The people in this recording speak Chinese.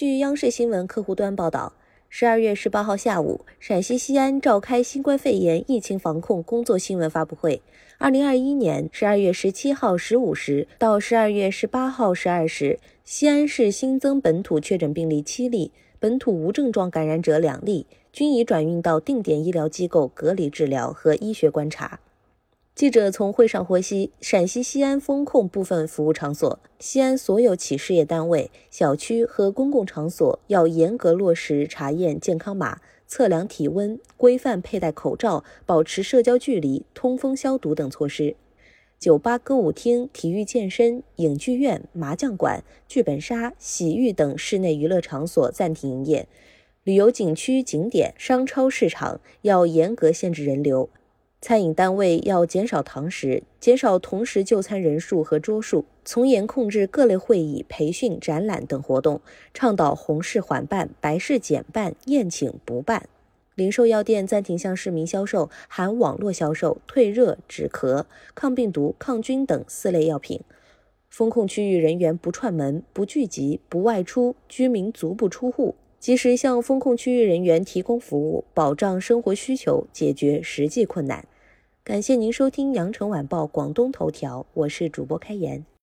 据央视新闻客户端报道，十二月十八号下午，陕西西安召开新冠肺炎疫情防控工作新闻发布会。二零二一年十二月十七号十五时到十二月十八号十二时，西安市新增本土确诊病例七例，本土无症状感染者两例，均已转运到定点医疗机构隔离治疗和医学观察。记者从会上获悉，陕西西安封控部分服务场所，西安所有企事业单位、小区和公共场所要严格落实查验健康码、测量体温、规范佩戴口罩、保持社交距离、通风消毒等措施。酒吧、歌舞厅、体育健身、影剧院、麻将馆、剧本杀、洗浴等室内娱乐场所暂停营业。旅游景区、景点、商超市场要严格限制人流。餐饮单位要减少堂食，减少同时就餐人数和桌数，从严控制各类会议、培训、展览等活动，倡导红事缓办、白事减办、宴请不办。零售药店暂停向市民销售含网络销售退热、止咳、抗病毒、抗菌等四类药品。风控区域人员不串门、不聚集、不外出，居民足不出户。及时向风控区域人员提供服务，保障生活需求，解决实际困难。感谢您收听羊城晚报广东头条，我是主播开言。